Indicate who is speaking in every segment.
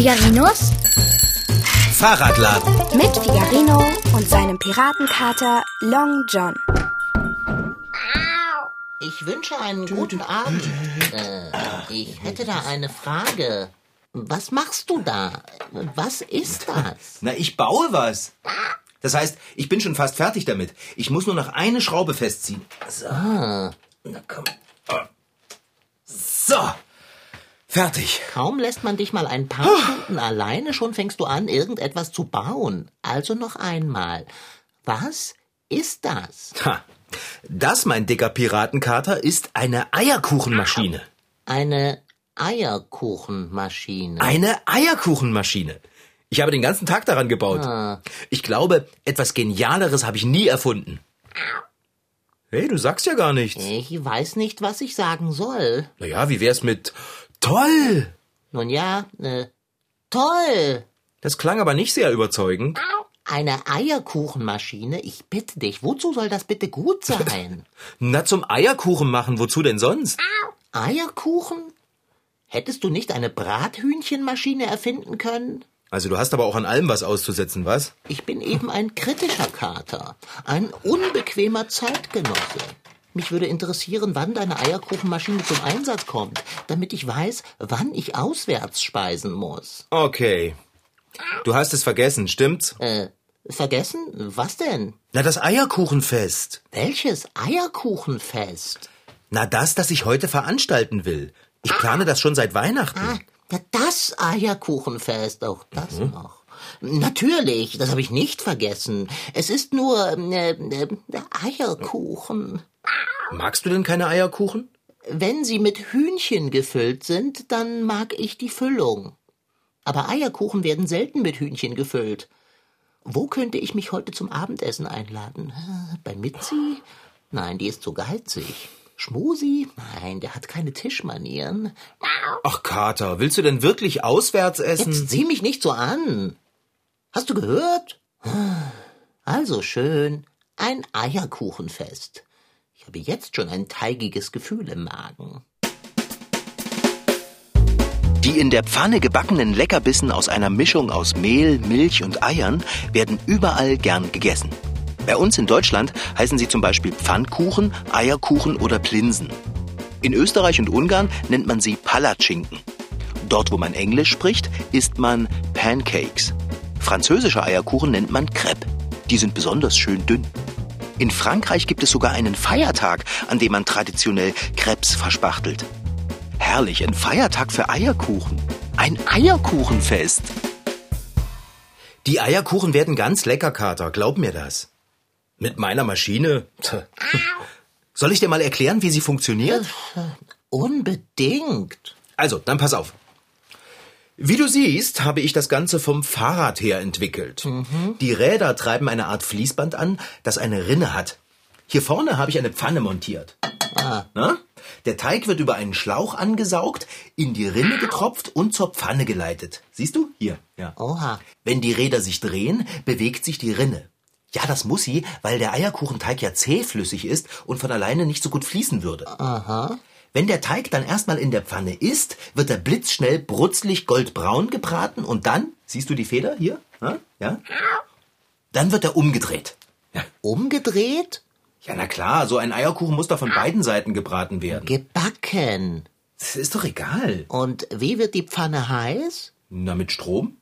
Speaker 1: Figarinos
Speaker 2: Fahrradladen.
Speaker 1: mit Figarino und seinem Piratenkater Long John.
Speaker 3: Ich wünsche einen guten Abend. Äh, ich hätte da eine Frage. Was machst du da? Was ist das?
Speaker 2: Na, ich baue was. Das heißt, ich bin schon fast fertig damit. Ich muss nur noch eine Schraube festziehen. So. Na komm. So. Fertig.
Speaker 3: Kaum lässt man dich mal ein paar Stunden alleine, schon fängst du an, irgendetwas zu bauen. Also noch einmal. Was ist das?
Speaker 2: Ha. Das, mein dicker Piratenkater, ist eine Eierkuchenmaschine.
Speaker 3: Eine Eierkuchenmaschine.
Speaker 2: Eine Eierkuchenmaschine. Ich habe den ganzen Tag daran gebaut. Ich glaube, etwas Genialeres habe ich nie erfunden. Hey, du sagst ja gar nichts.
Speaker 3: Ich weiß nicht, was ich sagen soll.
Speaker 2: Naja, wie wär's mit toll?
Speaker 3: Nun ja, äh, toll.
Speaker 2: Das klang aber nicht sehr überzeugend.
Speaker 3: Eine Eierkuchenmaschine? Ich bitte dich, wozu soll das bitte gut sein?
Speaker 2: Na, zum Eierkuchen machen, wozu denn sonst?
Speaker 3: Eierkuchen? Hättest du nicht eine Brathühnchenmaschine erfinden können?
Speaker 2: Also du hast aber auch an allem was auszusetzen, was?
Speaker 3: Ich bin eben ein kritischer Kater, ein unbequemer Zeitgenosse. Mich würde interessieren, wann deine Eierkuchenmaschine zum Einsatz kommt, damit ich weiß, wann ich auswärts speisen muss.
Speaker 2: Okay. Du hast es vergessen, stimmt's?
Speaker 3: Äh, vergessen? Was denn?
Speaker 2: Na, das Eierkuchenfest.
Speaker 3: Welches Eierkuchenfest?
Speaker 2: Na, das, das ich heute veranstalten will. Ich plane das schon seit Weihnachten.
Speaker 3: Ah, ja, das Eierkuchenfest, auch das noch. Natürlich, das habe ich nicht vergessen. Es ist nur äh, äh, Eierkuchen.
Speaker 2: Magst du denn keine Eierkuchen?
Speaker 3: Wenn sie mit Hühnchen gefüllt sind, dann mag ich die Füllung. Aber Eierkuchen werden selten mit Hühnchen gefüllt. Wo könnte ich mich heute zum Abendessen einladen? Äh, Bei Mitzi? Nein, die ist zu geizig. Schmusi? Nein, der hat keine Tischmanieren.
Speaker 2: Ach, Kater, willst du denn wirklich auswärts essen?
Speaker 3: Jetzt sieh mich nicht so an. Hast du gehört? Also schön, ein Eierkuchenfest. Ich habe jetzt schon ein teigiges Gefühl im Magen.
Speaker 4: Die in der Pfanne gebackenen Leckerbissen aus einer Mischung aus Mehl, Milch und Eiern werden überall gern gegessen. Bei uns in Deutschland heißen sie zum Beispiel Pfannkuchen, Eierkuchen oder Plinsen. In Österreich und Ungarn nennt man sie Palatschinken. Dort, wo man Englisch spricht, isst man Pancakes. Französische Eierkuchen nennt man Crepe. Die sind besonders schön dünn. In Frankreich gibt es sogar einen Feiertag, an dem man traditionell Crepes verspachtelt. Herrlich, ein Feiertag für Eierkuchen. Ein Eierkuchenfest.
Speaker 2: Die Eierkuchen werden ganz lecker, Kater, glaub mir das. Mit meiner Maschine? Soll ich dir mal erklären, wie sie funktioniert?
Speaker 3: Unbedingt.
Speaker 2: Also, dann pass auf. Wie du siehst, habe ich das Ganze vom Fahrrad her entwickelt. Die Räder treiben eine Art Fließband an, das eine Rinne hat. Hier vorne habe ich eine Pfanne montiert. Na? Der Teig wird über einen Schlauch angesaugt, in die Rinne getropft und zur Pfanne geleitet. Siehst du? Hier. Ja.
Speaker 3: Oha.
Speaker 2: Wenn die Räder sich drehen, bewegt sich die Rinne. Ja, das muss sie, weil der Eierkuchenteig ja zähflüssig ist und von alleine nicht so gut fließen würde.
Speaker 3: Aha.
Speaker 2: Wenn der Teig dann erstmal in der Pfanne ist, wird er blitzschnell brutzlig goldbraun gebraten und dann, siehst du die Feder hier? Ja? ja? Dann wird er umgedreht. Ja.
Speaker 3: Umgedreht?
Speaker 2: ja, na klar, so ein Eierkuchen muss doch von beiden Seiten gebraten werden.
Speaker 3: Gebacken.
Speaker 2: Das ist doch egal.
Speaker 3: Und wie wird die Pfanne heiß?
Speaker 2: Na, mit Strom?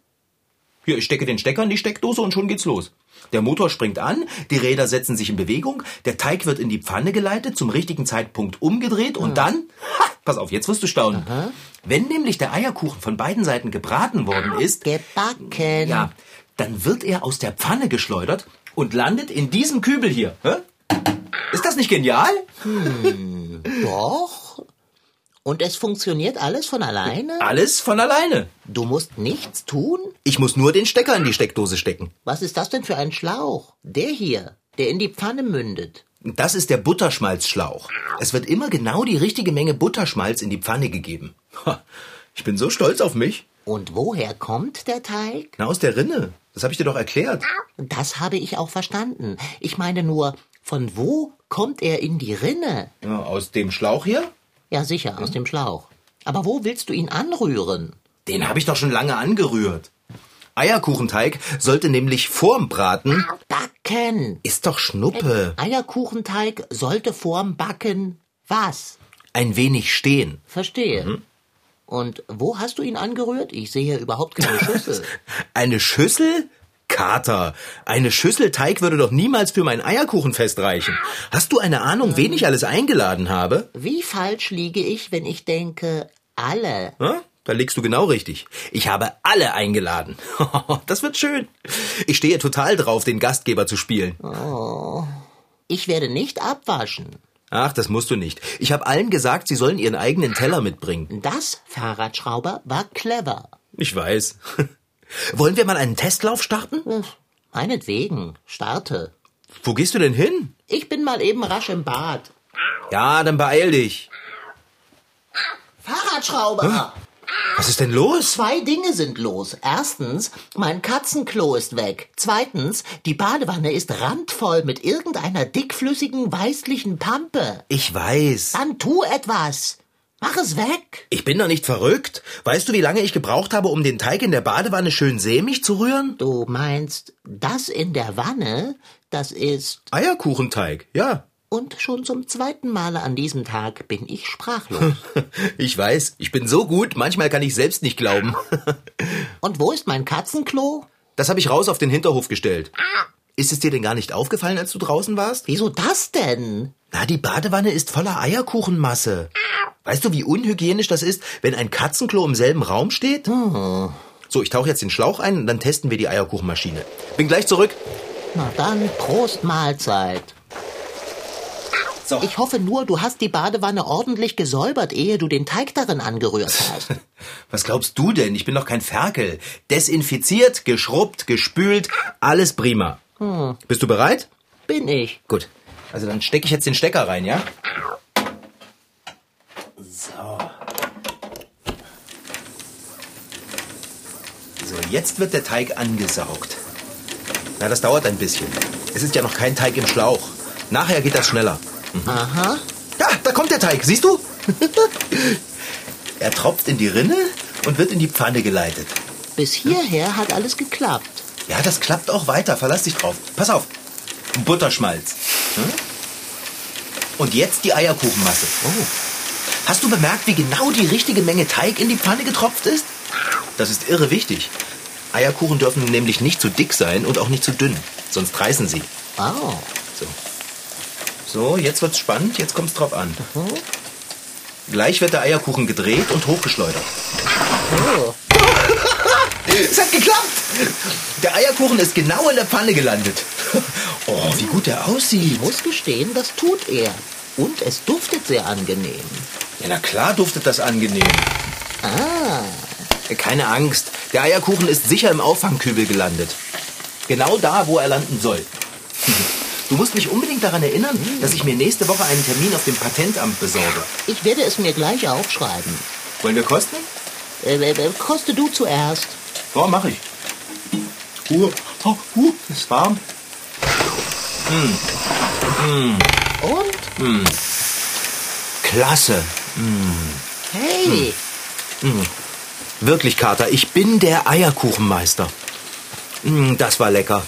Speaker 2: Hier, ich stecke den Stecker in die Steckdose und schon geht's los. Der Motor springt an, die Räder setzen sich in Bewegung, der Teig wird in die Pfanne geleitet, zum richtigen Zeitpunkt umgedreht und dann, ha, pass auf, jetzt wirst du staunen. Wenn nämlich der Eierkuchen von beiden Seiten gebraten worden ist,
Speaker 3: Gebacken.
Speaker 2: ja, dann wird er aus der Pfanne geschleudert und landet in diesem Kübel hier. Hä? Ist das nicht genial?
Speaker 3: Doch. Und es funktioniert alles von alleine?
Speaker 2: Alles von alleine.
Speaker 3: Du musst nichts tun?
Speaker 2: Ich muss nur den Stecker in die Steckdose stecken.
Speaker 3: Was ist das denn für ein Schlauch? Der hier, der in die Pfanne mündet.
Speaker 2: Das ist der Butterschmalzschlauch. Es wird immer genau die richtige Menge Butterschmalz in die Pfanne gegeben. Ha, Ich bin so stolz auf mich.
Speaker 3: Und woher kommt der Teig?
Speaker 2: Na, aus der Rinne. Das habe ich dir doch erklärt.
Speaker 3: Das habe ich auch verstanden. Ich meine nur, von wo kommt er in die Rinne?
Speaker 2: Ja, aus dem Schlauch hier?
Speaker 3: Ja, sicher, aus dem Schlauch. Aber wo willst du ihn anrühren?
Speaker 2: Den habe ich doch schon lange angerührt. Eierkuchenteig sollte nämlich vorm Braten.
Speaker 3: Backen.
Speaker 2: Ist doch Schnuppe.
Speaker 3: Eierkuchenteig sollte vorm Backen was?
Speaker 2: Ein wenig stehen.
Speaker 3: Verstehe.
Speaker 2: Mhm.
Speaker 3: Und wo hast du ihn angerührt? Ich sehe überhaupt keine Schüssel.
Speaker 2: Eine Schüssel? Kater, eine Schüssel Teig würde doch niemals für mein Eierkuchenfest reichen. Hast du eine Ahnung, wen ich alles eingeladen habe?
Speaker 3: Wie falsch liege ich, wenn ich denke, alle?
Speaker 2: Ja, da liegst du genau richtig. Ich habe alle eingeladen. Das wird schön. Ich stehe total drauf, den Gastgeber zu spielen.
Speaker 3: Ich werde nicht abwaschen.
Speaker 2: Ach, das musst du nicht. Ich habe allen gesagt, sie sollen ihren eigenen Teller mitbringen.
Speaker 3: Das, Fahrradschrauber, war clever.
Speaker 2: Ich weiß. Wollen wir mal einen Testlauf starten?
Speaker 3: Meinetwegen, starte.
Speaker 2: Wo gehst du denn hin?
Speaker 3: Ich bin mal eben rasch im Bad.
Speaker 2: Ja, dann beeil dich.
Speaker 3: Fahrradschrauber!
Speaker 2: Was ist denn los?
Speaker 3: Zwei Dinge sind los. Erstens, mein Katzenklo ist weg. Zweitens, die Badewanne ist randvoll mit irgendeiner dickflüssigen, weißlichen Pampe.
Speaker 2: Ich weiß.
Speaker 3: Dann tu etwas. Mach es weg.
Speaker 2: Ich bin doch nicht verrückt. Weißt du, wie lange ich gebraucht habe, um den Teig in der Badewanne schön sämig zu rühren?
Speaker 3: Du meinst, das in der Wanne, das ist...
Speaker 2: Eierkuchenteig, ja.
Speaker 3: Und schon zum zweiten Male an diesem Tag bin ich sprachlos.
Speaker 2: Ich weiß, ich bin so gut, manchmal kann ich selbst nicht glauben.
Speaker 3: Und wo ist mein Katzenklo?
Speaker 2: Das habe ich raus auf den Hinterhof gestellt. Ist es dir denn gar nicht aufgefallen, als du draußen warst?
Speaker 3: Wieso das denn?
Speaker 2: Na, die Badewanne ist voller Eierkuchenmasse. Weißt du, wie unhygienisch das ist, wenn ein Katzenklo im selben Raum steht? So, ich tauche jetzt den Schlauch ein und dann testen wir die Eierkuchenmaschine. Bin gleich zurück.
Speaker 3: Na dann, Prost Mahlzeit.
Speaker 2: So.
Speaker 3: Ich hoffe nur, du hast die Badewanne ordentlich gesäubert, ehe du den Teig darin angerührt hast.
Speaker 2: Was glaubst du denn? Ich bin doch kein Ferkel. Desinfiziert, geschrubbt, gespült, alles prima. Bist du bereit?
Speaker 3: Bin ich.
Speaker 2: Gut. Also dann stecke ich jetzt den Stecker rein, ja? So. So, jetzt wird der Teig angesaugt. Na, das dauert ein bisschen. Es ist ja noch kein Teig im Schlauch. Nachher geht das schneller.
Speaker 3: Aha.
Speaker 2: Ja, da kommt der Teig, siehst du? er tropft in die Rinne und wird in die Pfanne geleitet.
Speaker 3: Bis hierher hat alles geklappt.
Speaker 2: Ja, das klappt auch weiter. Verlass dich drauf. Pass auf. Butterschmalz. Hm? Und jetzt die Eierkuchenmasse.
Speaker 3: Oh.
Speaker 2: Hast du bemerkt, wie genau die richtige Menge Teig in die Pfanne getropft ist? Das ist irre wichtig. Eierkuchen dürfen nämlich nicht zu dick sein und auch nicht zu dünn. Sonst reißen sie.
Speaker 3: Oh.
Speaker 2: So. So, jetzt wird's spannend. Jetzt kommt's drauf an. Gleich wird der Eierkuchen gedreht und hochgeschleudert.
Speaker 3: oh.
Speaker 2: Es hat geklappt! Der Eierkuchen ist genau in der Pfanne gelandet. Oh, wie gut
Speaker 3: Ich
Speaker 2: aussieht.
Speaker 3: muss gestehen, das tut er. Und es duftet sehr angenehm.
Speaker 2: Ja, na klar duftet das angenehm.
Speaker 3: Ah.
Speaker 2: Keine Angst, der Eierkuchen ist sicher im Auffangkübel gelandet. Genau da, wo er landen soll. Du musst mich unbedingt daran erinnern, dass ich mir nächste Woche einen Termin auf dem Patentamt besorge.
Speaker 3: Ich werde es mir gleich aufschreiben.
Speaker 2: Wollen wir kosten?
Speaker 3: Äh, äh, koste du zuerst.
Speaker 2: Ja, mach ich. Uh, oh, uh, ist warm.
Speaker 3: Und?
Speaker 2: Klasse.
Speaker 3: Hey,
Speaker 2: Wirklich, Kater, ich bin der Eierkuchenmeister. Mm, Das war lecker.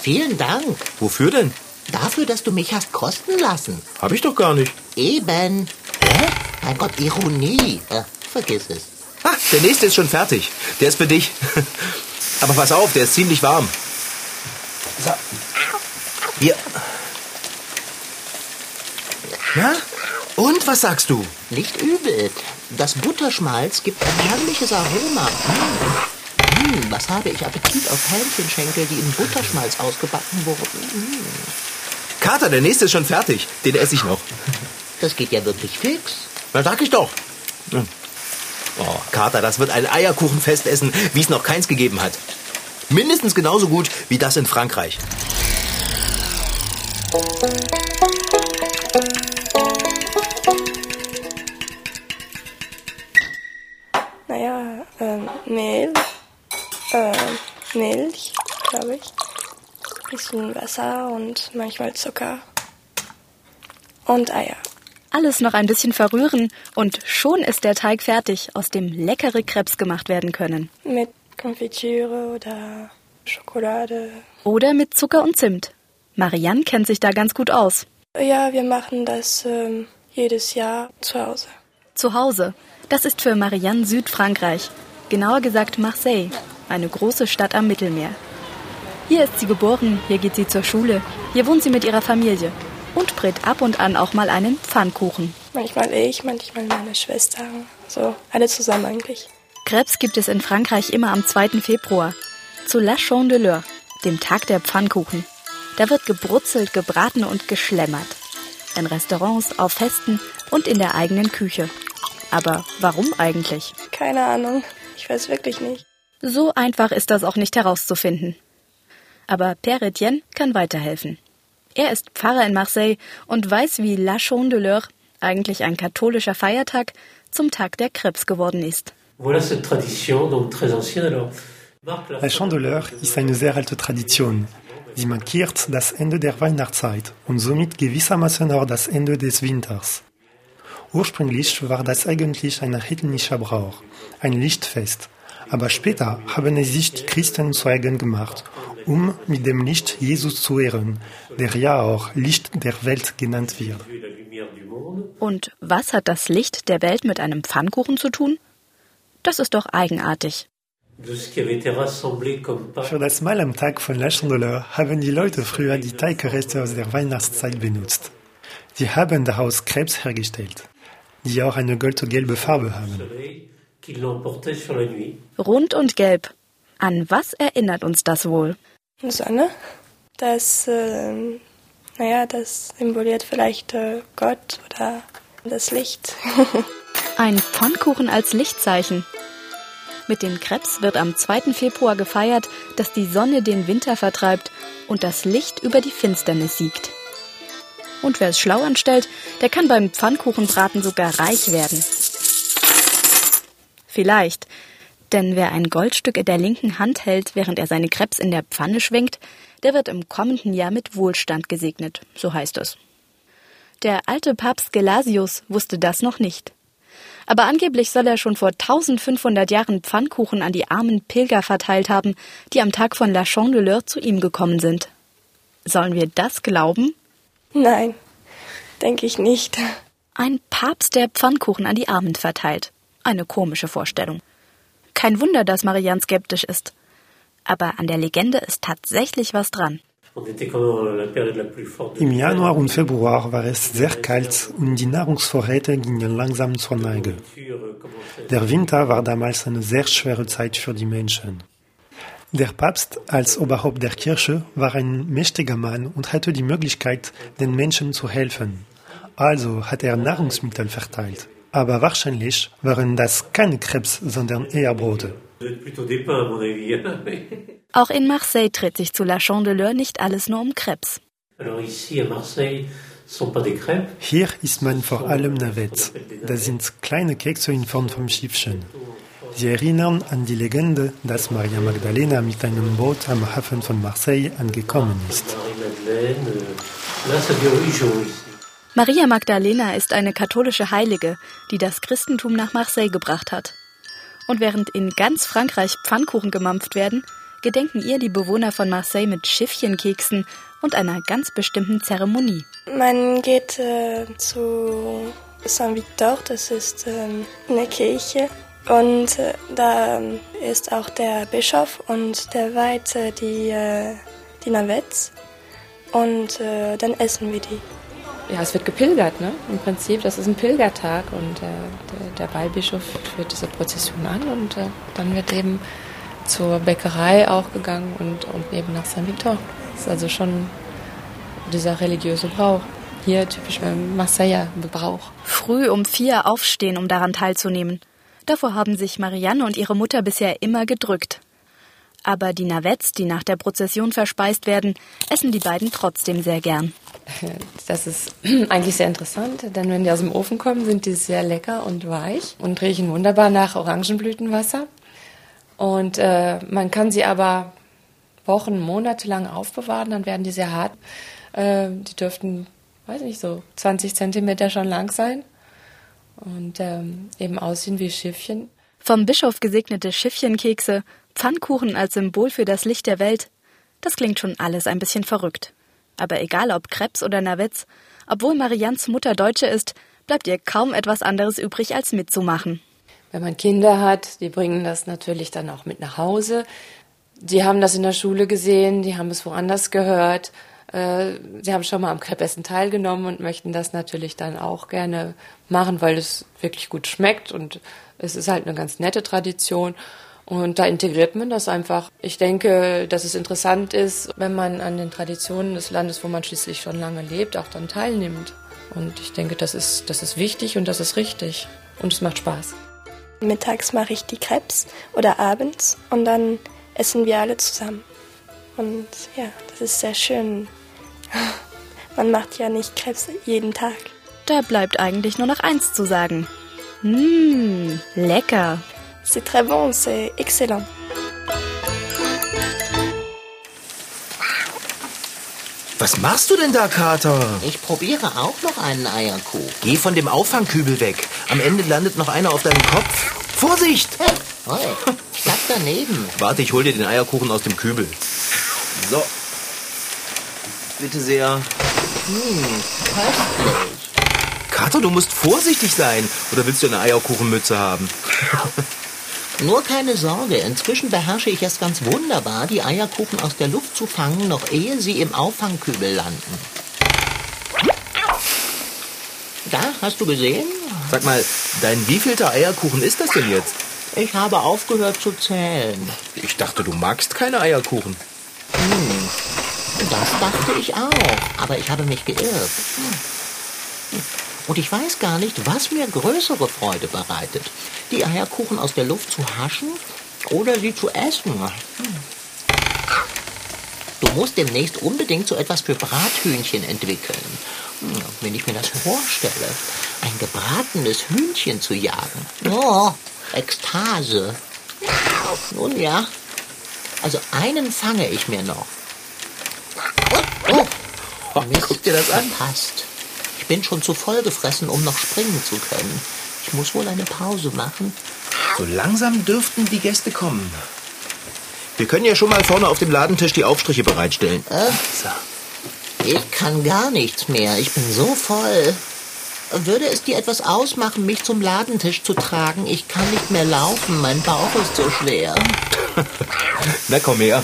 Speaker 3: vielen Dank
Speaker 2: Wofür denn?
Speaker 3: dafür, dass du mich hast kosten lassen.
Speaker 2: Hab ich doch gar nicht.
Speaker 3: Eben. Hä? Mein Gott, Ironie. Äh, vergiss es.
Speaker 2: Ah, der nächste ist schon fertig. Der ist für dich. Aber pass auf, der ist ziemlich warm. So. Hier. Na? Und was sagst du?
Speaker 3: Nicht übel. Das Butterschmalz gibt ein herrliches Aroma. Mmh. Mmh, was habe ich Appetit auf Hähnchenschenkel, die in Butterschmalz ausgebacken wurden. Mmh.
Speaker 2: Kater, der nächste ist schon fertig. Den esse ich noch.
Speaker 3: Das geht ja wirklich fix.
Speaker 2: Na, sag ich doch. Hm. Oh, Kater, das wird ein Eierkuchenfestessen, wie es noch keins gegeben hat. Mindestens genauso gut wie das in Frankreich.
Speaker 5: Mehl, ähm, Milch, glaube ich. Bisschen Wasser und manchmal Zucker. Und Eier.
Speaker 6: Alles noch ein bisschen verrühren und schon ist der Teig fertig, aus dem leckere Krebs gemacht werden können.
Speaker 5: Mit Konfitüre oder Schokolade.
Speaker 6: Oder mit Zucker und Zimt. Marianne kennt sich da ganz gut aus.
Speaker 5: Ja, wir machen das ähm, jedes Jahr zu Hause.
Speaker 6: Zu Hause. Das ist für Marianne Südfrankreich. Genauer gesagt Marseille, eine große Stadt am Mittelmeer. Hier ist sie geboren, hier geht sie zur Schule, hier wohnt sie mit ihrer Familie und brät ab und an auch mal einen Pfannkuchen.
Speaker 5: Manchmal ich, manchmal meine Schwester. So, alle zusammen eigentlich.
Speaker 6: Krebs gibt es in Frankreich immer am 2. Februar. Zu La Chandeleur, dem Tag der Pfannkuchen. Da wird gebrutzelt, gebraten und geschlemmert. In Restaurants, auf Festen und in der eigenen Küche. Aber warum eigentlich?
Speaker 5: Keine Ahnung. Ich weiß wirklich nicht.
Speaker 6: So einfach ist das auch nicht herauszufinden. Aber Père Etienne kann weiterhelfen. Er ist Pfarrer in Marseille und weiß, wie La Chandeleur, eigentlich ein katholischer Feiertag, zum Tag der Krebs geworden ist.
Speaker 7: Voilà cette tradition, donc très ancienne. Alors,
Speaker 8: La Chandeleur ist eine sehr alte Tradition. Sie markiert das Ende der Weihnachtszeit und somit gewissermaßen auch das Ende des Winters. Ursprünglich war das eigentlich ein heidnischer Brauch, ein Lichtfest. Aber später haben es sich die Christen zu eigen gemacht, um mit dem Licht Jesus zu ehren, der ja auch Licht der Welt genannt wird.
Speaker 6: Und was hat das Licht der Welt mit einem Pfannkuchen zu tun? Das ist doch eigenartig.
Speaker 8: Für das Mahl am Tag von La Chandeleur haben die Leute früher die Teigreste aus der Weihnachtszeit benutzt. Sie haben daraus Krebs hergestellt, die auch eine goldgelbe Farbe haben.
Speaker 6: Rund und gelb. An was erinnert uns das wohl?
Speaker 5: Sonne. Das, äh, naja, das symboliert vielleicht äh, Gott oder das Licht.
Speaker 6: Ein Pfannkuchen als Lichtzeichen. Mit den Krebs wird am 2. Februar gefeiert, dass die Sonne den Winter vertreibt und das Licht über die Finsternis siegt. Und wer es schlau anstellt, der kann beim Pfannkuchenbraten sogar reich werden. Vielleicht. Denn wer ein Goldstück in der linken Hand hält, während er seine Krebs in der Pfanne schwenkt, der wird im kommenden Jahr mit Wohlstand gesegnet, so heißt es. Der alte Papst Gelasius wusste das noch nicht. Aber angeblich soll er schon vor 1500 Jahren Pfannkuchen an die armen Pilger verteilt haben, die am Tag von La Chandeleur zu ihm gekommen sind. Sollen wir das glauben?
Speaker 5: Nein, denke ich nicht.
Speaker 6: Ein Papst, der Pfannkuchen an die Armen verteilt. Eine komische Vorstellung. Kein Wunder, dass Marianne skeptisch ist. Aber an der Legende ist tatsächlich was dran.
Speaker 8: Im Januar und Februar war es sehr kalt und die Nahrungsvorräte gingen langsam zur Neige. Der Winter war damals eine sehr schwere Zeit für die Menschen. Der Papst als Oberhaupt der Kirche war ein mächtiger Mann und hatte die Möglichkeit, den Menschen zu helfen. Also hat er Nahrungsmittel verteilt. Aber wahrscheinlich waren das keine Krebs, sondern eher Brote.
Speaker 6: Auch in Marseille dreht sich zu La Chandeleur nicht alles nur um Krebs.
Speaker 8: Hier isst man vor allem Navets. Das sind kleine Kekse in Form von Schiffchen. Sie erinnern an die Legende, dass Maria Magdalena mit einem Boot am Hafen von Marseille angekommen ist.
Speaker 6: Maria Magdalena ist eine katholische Heilige, die das Christentum nach Marseille gebracht hat. Und während in ganz Frankreich Pfannkuchen gemampft werden, gedenken ihr die Bewohner von Marseille mit Schiffchenkeksen und einer ganz bestimmten Zeremonie.
Speaker 5: Man geht äh, zu Saint-Victor, das ist äh, eine Kirche. Und äh, da ist auch der Bischof und der äh, die, äh, die Navettes. Und äh, dann essen wir die
Speaker 9: ja, es wird gepilgert, ne? Im Prinzip, das ist ein Pilgertag und äh, der, der Weihbischof führt diese Prozession an und äh, dann wird eben zur Bäckerei auch gegangen und, und eben nach Saint-Victor. Das ist also schon dieser religiöse Brauch. Hier typisch Marseiller Brauch.
Speaker 6: Früh um vier aufstehen, um daran teilzunehmen. Davor haben sich Marianne und ihre Mutter bisher immer gedrückt. Aber die Navettes, die nach der Prozession verspeist werden, essen die beiden trotzdem sehr gern.
Speaker 9: Das ist eigentlich sehr interessant, denn wenn die aus dem Ofen kommen, sind die sehr lecker und weich und riechen wunderbar nach Orangenblütenwasser. Und äh, man kann sie aber Wochen, Monate lang aufbewahren, dann werden die sehr hart. Äh, die dürften weiß nicht, so 20 Zentimeter schon lang sein und ähm, eben aussehen wie Schiffchen.
Speaker 6: Vom Bischof gesegnete Schiffchenkekse, Pfannkuchen als Symbol für das Licht der Welt. Das klingt schon alles ein bisschen verrückt. Aber egal ob Krebs oder Navitz, obwohl Marians Mutter Deutsche ist, bleibt ihr kaum etwas anderes übrig, als mitzumachen.
Speaker 9: Wenn man Kinder hat, die bringen das natürlich dann auch mit nach Hause. Die haben das in der Schule gesehen, die haben es woanders gehört. Äh, sie haben schon mal am Krebsessen teilgenommen und möchten das natürlich dann auch gerne machen, weil es wirklich gut schmeckt und es ist halt eine ganz nette Tradition. Und da integriert man das einfach. Ich denke, dass es interessant ist, wenn man an den Traditionen des Landes, wo man schließlich schon lange lebt, auch dann teilnimmt. Und ich denke, das ist, das ist wichtig und das ist richtig. Und es macht Spaß.
Speaker 5: Mittags mache ich die Krebs oder abends und dann essen wir alle zusammen. Und ja, das ist sehr schön. Man macht ja nicht Krebs jeden Tag.
Speaker 6: Da bleibt eigentlich nur noch eins zu sagen. Mmm, lecker.
Speaker 5: C'est très bon, c'est excellent.
Speaker 2: Was machst du denn da, Kater?
Speaker 3: Ich probiere auch noch einen Eierkuchen.
Speaker 2: Geh von dem Auffangkübel weg. Am Ende landet noch einer auf deinem Kopf. Vorsicht!
Speaker 3: Hey, knapp daneben.
Speaker 2: Warte, ich hol dir den Eierkuchen aus dem Kübel. So. Bitte sehr.
Speaker 3: Hm, köstlich.
Speaker 2: Kater, du musst vorsichtig sein. Oder willst du eine Eierkuchenmütze haben?
Speaker 3: Nur keine Sorge, inzwischen beherrsche ich es ganz wunderbar, die Eierkuchen aus der Luft zu fangen, noch ehe sie im Auffangkübel landen. Da, hast du gesehen?
Speaker 2: Sag mal, dein wievielter Eierkuchen ist das denn jetzt?
Speaker 3: Ich habe aufgehört zu zählen.
Speaker 2: Ich dachte, du magst keine Eierkuchen.
Speaker 3: Hm, das dachte ich auch, aber ich habe mich geirrt. Und ich weiß gar nicht, was mir größere Freude bereitet. Die Eierkuchen aus der Luft zu haschen oder sie zu essen. Du musst demnächst unbedingt so etwas für Brathühnchen entwickeln. Hm, wenn ich mir das vorstelle, ein gebratenes Hühnchen zu jagen. Oh, Ekstase. Nun ja, also einen fange ich mir noch. Oh, oh. Mist,
Speaker 2: Guck dir das an.
Speaker 3: Passt. Ich bin schon zu voll gefressen, um noch springen zu können. Ich muss wohl eine Pause machen.
Speaker 2: So langsam dürften die Gäste kommen. Wir können ja schon mal vorne auf dem Ladentisch die Aufstriche bereitstellen.
Speaker 3: Äh, ich kann gar nichts mehr. Ich bin so voll. Würde es dir etwas ausmachen, mich zum Ladentisch zu tragen? Ich kann nicht mehr laufen. Mein Bauch ist so schwer.
Speaker 2: Na komm her.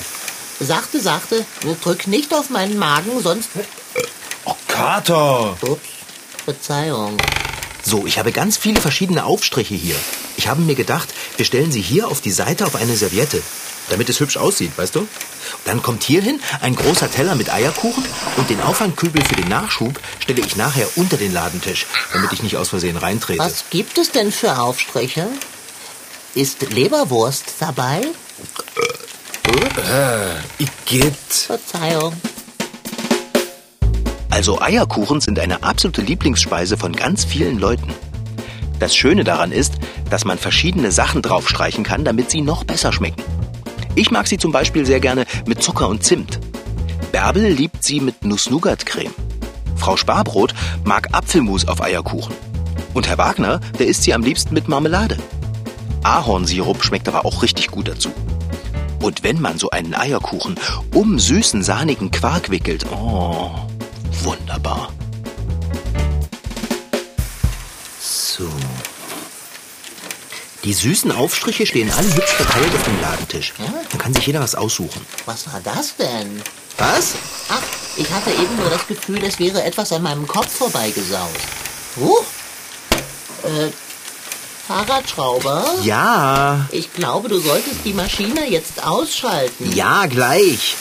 Speaker 3: Sachte, sachte. Drück nicht auf meinen Magen, sonst.
Speaker 2: Oh, Kater!
Speaker 3: Ups. Verzeihung.
Speaker 2: So, ich habe ganz viele verschiedene Aufstriche hier. Ich habe mir gedacht, wir stellen sie hier auf die Seite auf eine Serviette, damit es hübsch aussieht, weißt du? Dann kommt hierhin ein großer Teller mit Eierkuchen und den Auffangkübel für den Nachschub stelle ich nachher unter den Ladentisch, damit ich nicht aus Versehen reintrete.
Speaker 3: Was gibt es denn für Aufstriche? Ist Leberwurst dabei?
Speaker 2: Äh, Igitt.
Speaker 3: Verzeihung.
Speaker 4: Also Eierkuchen sind eine absolute Lieblingsspeise von ganz vielen Leuten. Das Schöne daran ist, dass man verschiedene Sachen draufstreichen kann, damit sie noch besser schmecken. Ich mag sie zum Beispiel sehr gerne mit Zucker und Zimt. Bärbel liebt sie mit Nuss-Nougat-Creme. Frau Sparbrot mag Apfelmus auf Eierkuchen. Und Herr Wagner, der isst sie am liebsten mit Marmelade. Ahornsirup schmeckt aber auch richtig gut dazu. Und wenn man so einen Eierkuchen um süßen, sahnigen Quark wickelt, oh, wunderbar.
Speaker 2: So. Die süßen Aufstriche stehen alle hübsch verteilt auf dem Ladentisch. Dann kann sich jeder was aussuchen.
Speaker 3: Was war das denn?
Speaker 2: Was?
Speaker 3: Ach, ich hatte eben nur das Gefühl, es wäre etwas an meinem Kopf vorbeigesaust. Huch. Äh, Fahrradschrauber?
Speaker 2: Ja.
Speaker 3: Ich glaube, du solltest die Maschine jetzt ausschalten.
Speaker 2: Ja, gleich.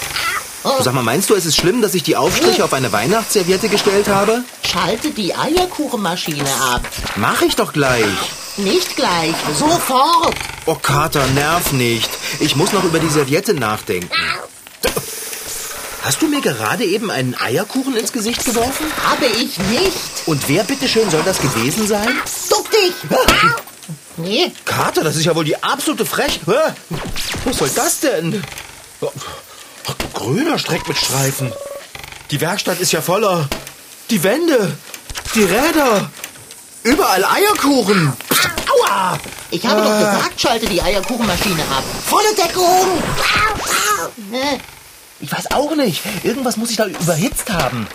Speaker 2: Du sag mal, meinst du, es ist schlimm, dass ich die Aufstriche auf eine Weihnachtsserviette gestellt habe?
Speaker 3: Schalte die Eierkuchenmaschine ab.
Speaker 2: Mach ich doch gleich.
Speaker 3: Nicht gleich, sofort.
Speaker 2: Oh, Kater, nerv nicht. Ich muss noch über die Serviette nachdenken. Hast du mir gerade eben einen Eierkuchen ins Gesicht geworfen?
Speaker 3: Habe ich nicht.
Speaker 2: Und wer bitteschön soll das gewesen sein?
Speaker 3: Duck dich. Nee,
Speaker 2: Kater, das ist ja wohl die absolute Frech. Was soll das denn? Oh, grüner Streck mit Streifen. Die Werkstatt ist ja voller. Die Wände, die Räder, überall Eierkuchen.
Speaker 3: Aua! Ich habe doch gesagt, schalte die Eierkuchenmaschine ab. Volle Deckung! Äh,
Speaker 2: Ich weiß auch nicht. Irgendwas muss ich da überhitzt haben.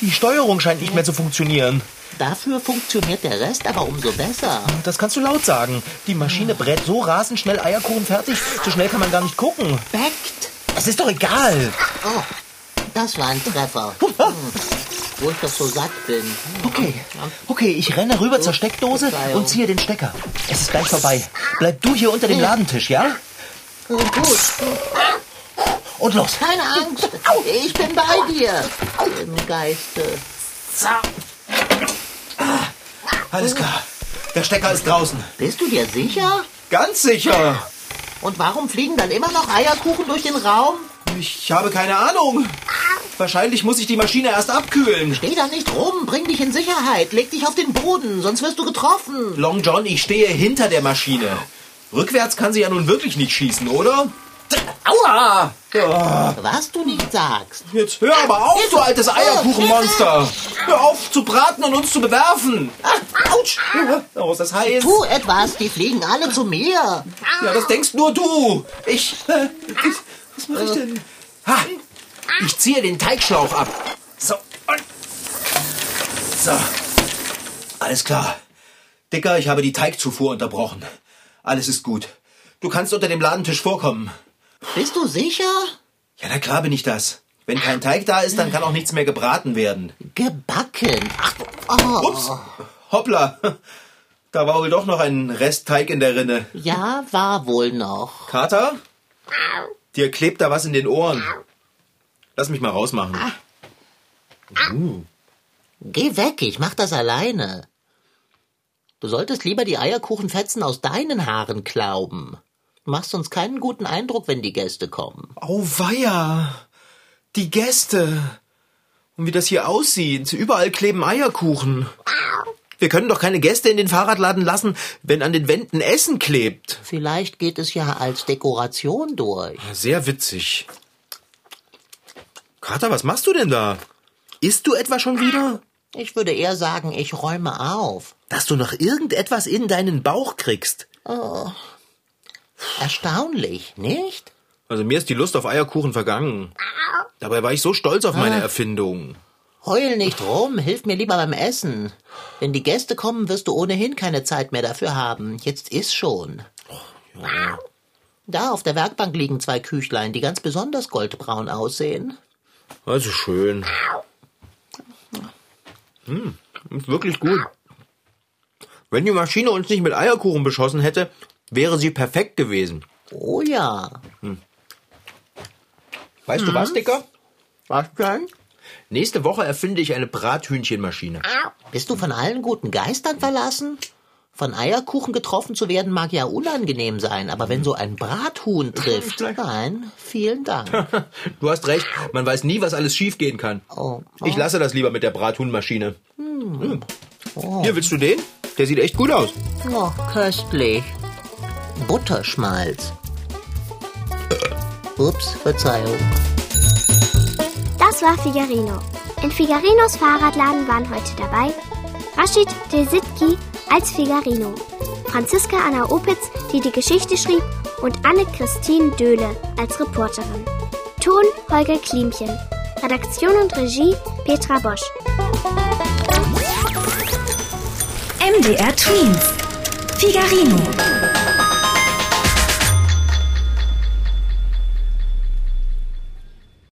Speaker 2: Die Steuerung scheint nicht mehr zu funktionieren.
Speaker 3: Dafür funktioniert der Rest aber umso besser.
Speaker 2: Das kannst du laut sagen. Die Maschine brät so rasend schnell Eierkuchen fertig. So schnell kann man gar nicht gucken.
Speaker 3: Backt!
Speaker 2: Es ist doch egal.
Speaker 3: Oh, das war ein Treffer. Hm, Wo ich doch so satt bin.
Speaker 2: Okay, okay, ich renne rüber zur Steckdose und ziehe den Stecker. Es ist gleich vorbei. Bleib du hier unter dem Ladentisch, ja?
Speaker 3: Oh, gut,
Speaker 2: Und los.
Speaker 3: keine Angst. Ich bin bei dir. Im Geiste.
Speaker 2: Alles klar. Der Stecker ist draußen.
Speaker 3: Bist du dir sicher?
Speaker 2: Ganz sicher.
Speaker 3: Und warum fliegen dann immer noch Eierkuchen durch den Raum?
Speaker 2: Ich habe keine Ahnung. Wahrscheinlich muss ich die Maschine erst abkühlen.
Speaker 3: Steh da nicht rum, bring dich in Sicherheit. Leg dich auf den Boden, sonst wirst du getroffen.
Speaker 2: Long John, ich stehe hinter der Maschine. Rückwärts kann sie ja nun wirklich nicht schießen, oder? Aua!
Speaker 3: Was du nicht sagst.
Speaker 2: Jetzt hör aber auf, du altes Eierkuchenmonster! Hör auf zu braten und uns zu bewerfen! Ah, Autsch! Oh, ist das heiß?
Speaker 3: Tu etwas, die fliegen alle zu mir.
Speaker 2: Ja, das denkst nur du! Ich. äh, ich was mache ich denn? Ha! Ich ziehe den Teigschlauch ab. So. Und. So. Alles klar. Dicker, ich habe die Teigzufuhr unterbrochen. Alles ist gut. Du kannst unter dem Ladentisch vorkommen.
Speaker 3: Bist du sicher?
Speaker 2: Ja, na klar bin ich das. Wenn kein Teig da ist, dann kann auch nichts mehr gebraten werden.
Speaker 3: Gebacken. Ach, oh.
Speaker 2: Ups. Hoppla. Da war wohl doch noch ein Rest Teig in der Rinne.
Speaker 3: Ja, war wohl noch.
Speaker 2: Kater? Dir klebt da was in den Ohren. Lass mich mal rausmachen.
Speaker 3: Geh weg, ich mach das alleine. Du solltest lieber die Eierkuchenfetzen aus deinen Haaren klauben. Du machst uns keinen guten Eindruck, wenn die Gäste kommen.
Speaker 2: Auweia. Die Gäste. Und wie das hier aussieht. Überall kleben Eierkuchen. Wir können doch keine Gäste in den Fahrradladen lassen, wenn an den Wänden Essen klebt.
Speaker 3: Vielleicht geht es ja als Dekoration durch.
Speaker 2: Sehr witzig. Kater, was machst du denn da? Isst du etwa schon wieder?
Speaker 3: Ich würde eher sagen, ich räume auf.
Speaker 2: Dass du noch irgendetwas in deinen Bauch kriegst.
Speaker 3: Erstaunlich, nicht?
Speaker 2: Also mir ist die Lust auf Eierkuchen vergangen. Dabei war ich so stolz auf meine Erfindung.
Speaker 3: Heul nicht rum, hilf mir lieber beim Essen. Wenn die Gäste kommen, wirst du ohnehin keine Zeit mehr dafür haben. Jetzt iss schon. Da auf der Werkbank liegen zwei Küchlein, die ganz besonders goldbraun aussehen.
Speaker 2: Also schön. Hm, ist wirklich gut. Wenn die Maschine uns nicht mit Eierkuchen beschossen hätte, wäre sie perfekt gewesen.
Speaker 3: Oh ja.
Speaker 2: Weißt du was, Dicker?
Speaker 3: Was denn?
Speaker 2: Nächste Woche erfinde ich eine Brathühnchenmaschine.
Speaker 3: Bist du von allen guten Geistern verlassen? Von Eierkuchen getroffen zu werden mag ja unangenehm sein, aber wenn so ein Brathuhn trifft. Nein, vielen Dank.
Speaker 2: Du hast recht, man weiß nie, was alles schiefgehen kann.
Speaker 3: Oh,
Speaker 2: Ich lasse das lieber mit der Brathuhnmaschine. Hm. Hier, willst du den? Der sieht echt gut aus.
Speaker 3: oh, köstlich. Butterschmalz. Ups, Verzeihung.
Speaker 1: Das war Figarino. In Figarinos Fahrradladen waren heute dabei Rashid Desitki als Figarino, Franziska Anna Opitz, die die Geschichte schrieb, und Anne-Christine Döhle als Reporterin. Ton Holger Klimchen. Redaktion und Regie Petra Bosch.
Speaker 10: MDR Twins. Figarino.